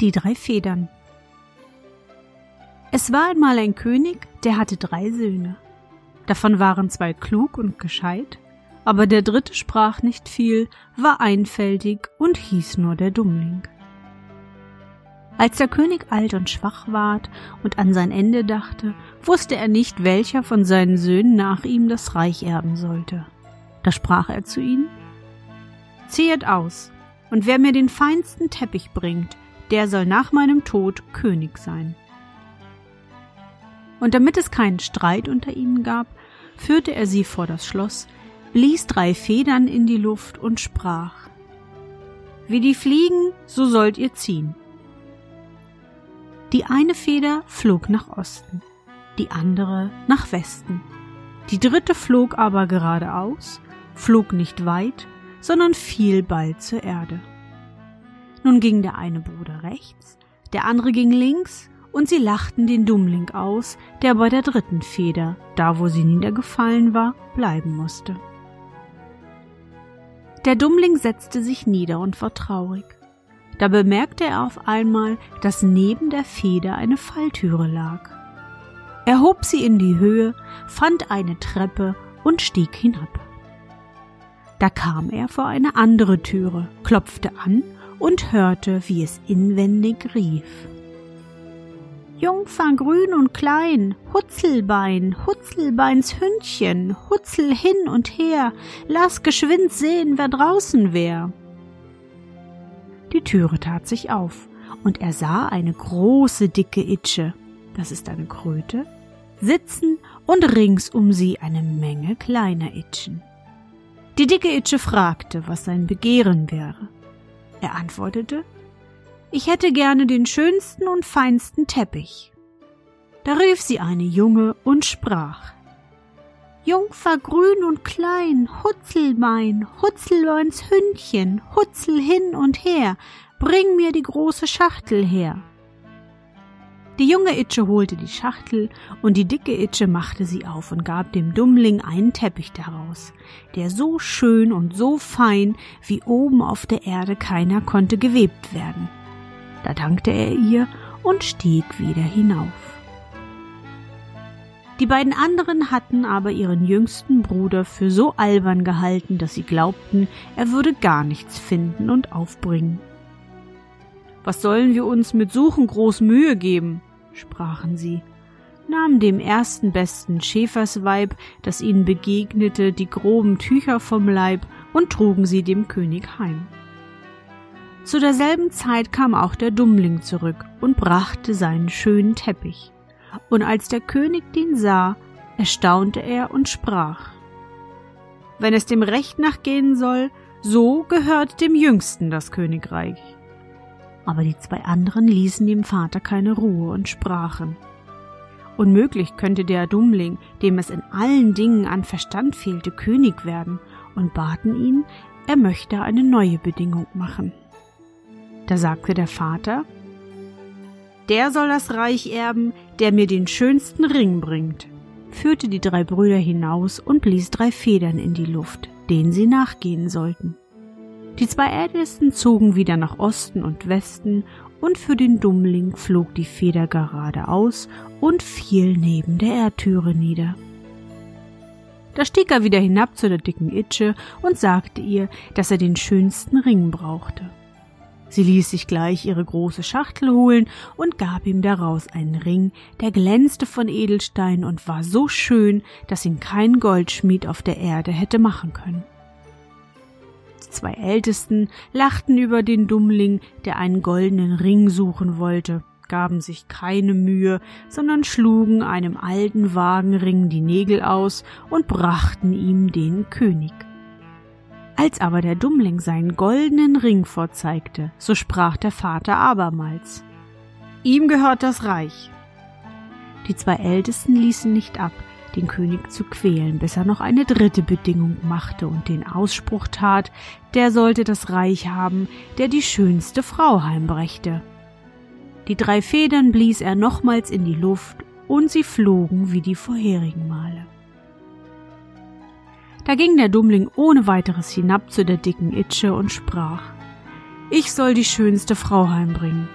Die drei Federn. Es war einmal ein König, der hatte drei Söhne. Davon waren zwei klug und gescheit, aber der dritte sprach nicht viel, war einfältig und hieß nur der Dummling. Als der König alt und schwach ward und an sein Ende dachte, wusste er nicht, welcher von seinen Söhnen nach ihm das Reich erben sollte. Da sprach er zu ihnen Ziehet aus, und wer mir den feinsten Teppich bringt, der soll nach meinem Tod König sein. Und damit es keinen Streit unter ihnen gab, führte er sie vor das Schloss, blies drei Federn in die Luft und sprach Wie die fliegen, so sollt ihr ziehen. Die eine Feder flog nach Osten, die andere nach Westen. Die dritte flog aber geradeaus, flog nicht weit, sondern fiel bald zur Erde. Nun ging der eine Bruder rechts, der andere ging links, und sie lachten den Dummling aus, der bei der dritten Feder, da wo sie niedergefallen war, bleiben musste. Der Dummling setzte sich nieder und war traurig. Da bemerkte er auf einmal, dass neben der Feder eine Falltüre lag. Er hob sie in die Höhe, fand eine Treppe und stieg hinab. Da kam er vor eine andere Türe, klopfte an und hörte, wie es inwendig rief. Jungfer grün und klein, Hutzelbein, Hutzelbeins Hündchen, Hutzel hin und her, lass geschwind sehen, wer draußen wär. Die Türe tat sich auf, und er sah eine große, dicke Itsche, das ist eine Kröte, sitzen und rings um sie eine Menge kleiner Itschen. Die dicke Itsche fragte, was sein Begehren wäre. Er antwortete, ich hätte gerne den schönsten und feinsten Teppich. Da rief sie eine Junge und sprach, Jungfer grün und klein, Hutzelbein, Hutzelbeins Hündchen, Hutzel hin und her, bring mir die große Schachtel her. Die junge Itsche holte die Schachtel, und die dicke Itsche machte sie auf und gab dem Dummling einen Teppich daraus, der so schön und so fein wie oben auf der Erde keiner konnte gewebt werden. Da dankte er ihr und stieg wieder hinauf. Die beiden anderen hatten aber ihren jüngsten Bruder für so albern gehalten, dass sie glaubten, er würde gar nichts finden und aufbringen. Was sollen wir uns mit Suchen groß Mühe geben? sprachen sie, nahmen dem ersten besten Schäfersweib, das ihnen begegnete, die groben Tücher vom Leib und trugen sie dem König heim. Zu derselben Zeit kam auch der Dummling zurück und brachte seinen schönen Teppich. Und als der König den sah, erstaunte er und sprach Wenn es dem Recht nachgehen soll, so gehört dem Jüngsten das Königreich. Aber die zwei anderen ließen dem Vater keine Ruhe und sprachen. Unmöglich könnte der Dummling, dem es in allen Dingen an Verstand fehlte, König werden, und baten ihn, er möchte eine neue Bedingung machen. Da sagte der Vater, der soll das Reich erben, der mir den schönsten Ring bringt, führte die drei Brüder hinaus und blies drei Federn in die Luft, denen sie nachgehen sollten. Die zwei Ältesten zogen wieder nach Osten und Westen, und für den Dummling flog die Feder geradeaus und fiel neben der Erdtüre nieder. Da stieg er wieder hinab zu der dicken Itsche und sagte ihr, dass er den schönsten Ring brauchte. Sie ließ sich gleich ihre große Schachtel holen und gab ihm daraus einen Ring, der glänzte von Edelstein und war so schön, dass ihn kein Goldschmied auf der Erde hätte machen können. Zwei Ältesten lachten über den Dummling, der einen goldenen Ring suchen wollte, gaben sich keine Mühe, sondern schlugen einem alten Wagenring die Nägel aus und brachten ihm den König. Als aber der Dummling seinen goldenen Ring vorzeigte, so sprach der Vater abermals Ihm gehört das Reich. Die zwei Ältesten ließen nicht ab, den König zu quälen, bis er noch eine dritte Bedingung machte und den Ausspruch tat, der sollte das Reich haben, der die schönste Frau heimbrächte. Die drei Federn blies er nochmals in die Luft, und sie flogen wie die vorherigen Male. Da ging der Dummling ohne weiteres hinab zu der dicken Itsche und sprach Ich soll die schönste Frau heimbringen.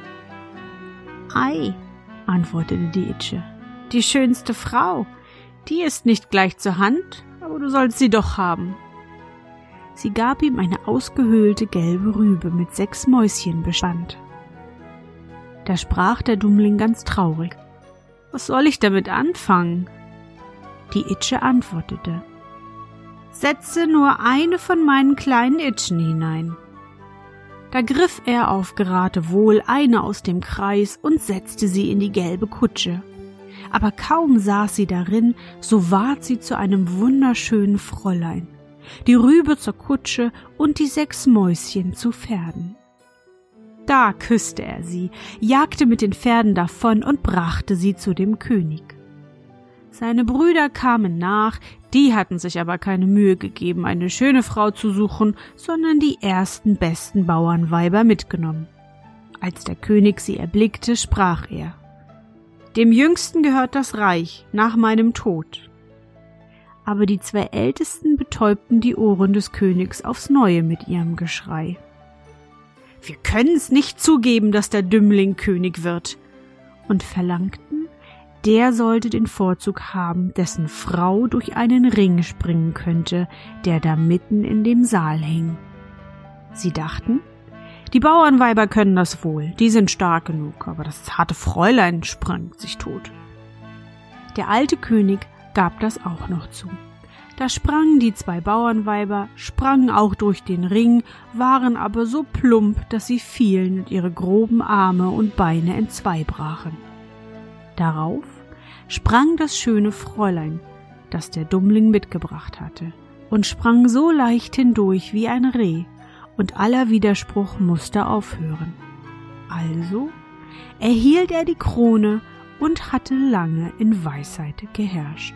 Ei, antwortete die Itsche, die schönste Frau, die ist nicht gleich zur Hand, aber du sollst sie doch haben. Sie gab ihm eine ausgehöhlte gelbe Rübe mit sechs Mäuschen bespannt. Da sprach der Dummling ganz traurig. Was soll ich damit anfangen? Die Itsche antwortete. Setze nur eine von meinen kleinen Itschen hinein. Da griff er auf Geratewohl eine aus dem Kreis und setzte sie in die gelbe Kutsche. Aber kaum saß sie darin, so ward sie zu einem wunderschönen Fräulein, die Rübe zur Kutsche und die sechs Mäuschen zu Pferden. Da küsste er sie, jagte mit den Pferden davon und brachte sie zu dem König. Seine Brüder kamen nach, die hatten sich aber keine Mühe gegeben, eine schöne Frau zu suchen, sondern die ersten besten Bauernweiber mitgenommen. Als der König sie erblickte, sprach er Dem Jüngsten gehört das Reich nach meinem Tod. Aber die zwei Ältesten betäubten die Ohren des Königs aufs neue mit ihrem Geschrei. Wir können's nicht zugeben, dass der Dümmling König wird. Und verlangten, der sollte den Vorzug haben, dessen Frau durch einen Ring springen könnte, der da mitten in dem Saal hing. Sie dachten, die Bauernweiber können das wohl, die sind stark genug, aber das zarte Fräulein sprang sich tot. Der alte König gab das auch noch zu. Da sprangen die zwei Bauernweiber, sprangen auch durch den Ring, waren aber so plump, dass sie fielen und ihre groben Arme und Beine entzweibrachen. Darauf sprang das schöne Fräulein, das der Dummling mitgebracht hatte, und sprang so leicht hindurch wie ein Reh, und aller Widerspruch musste aufhören. Also erhielt er die Krone und hatte lange in Weisheit geherrscht.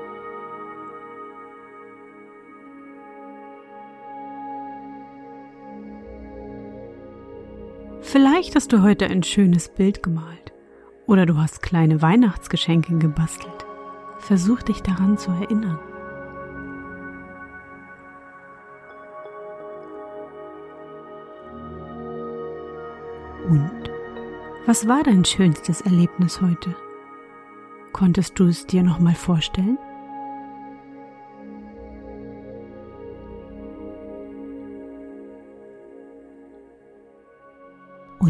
Vielleicht hast du heute ein schönes Bild gemalt oder du hast kleine Weihnachtsgeschenke gebastelt. Versuch dich daran zu erinnern. Und was war dein schönstes Erlebnis heute? Konntest du es dir noch mal vorstellen?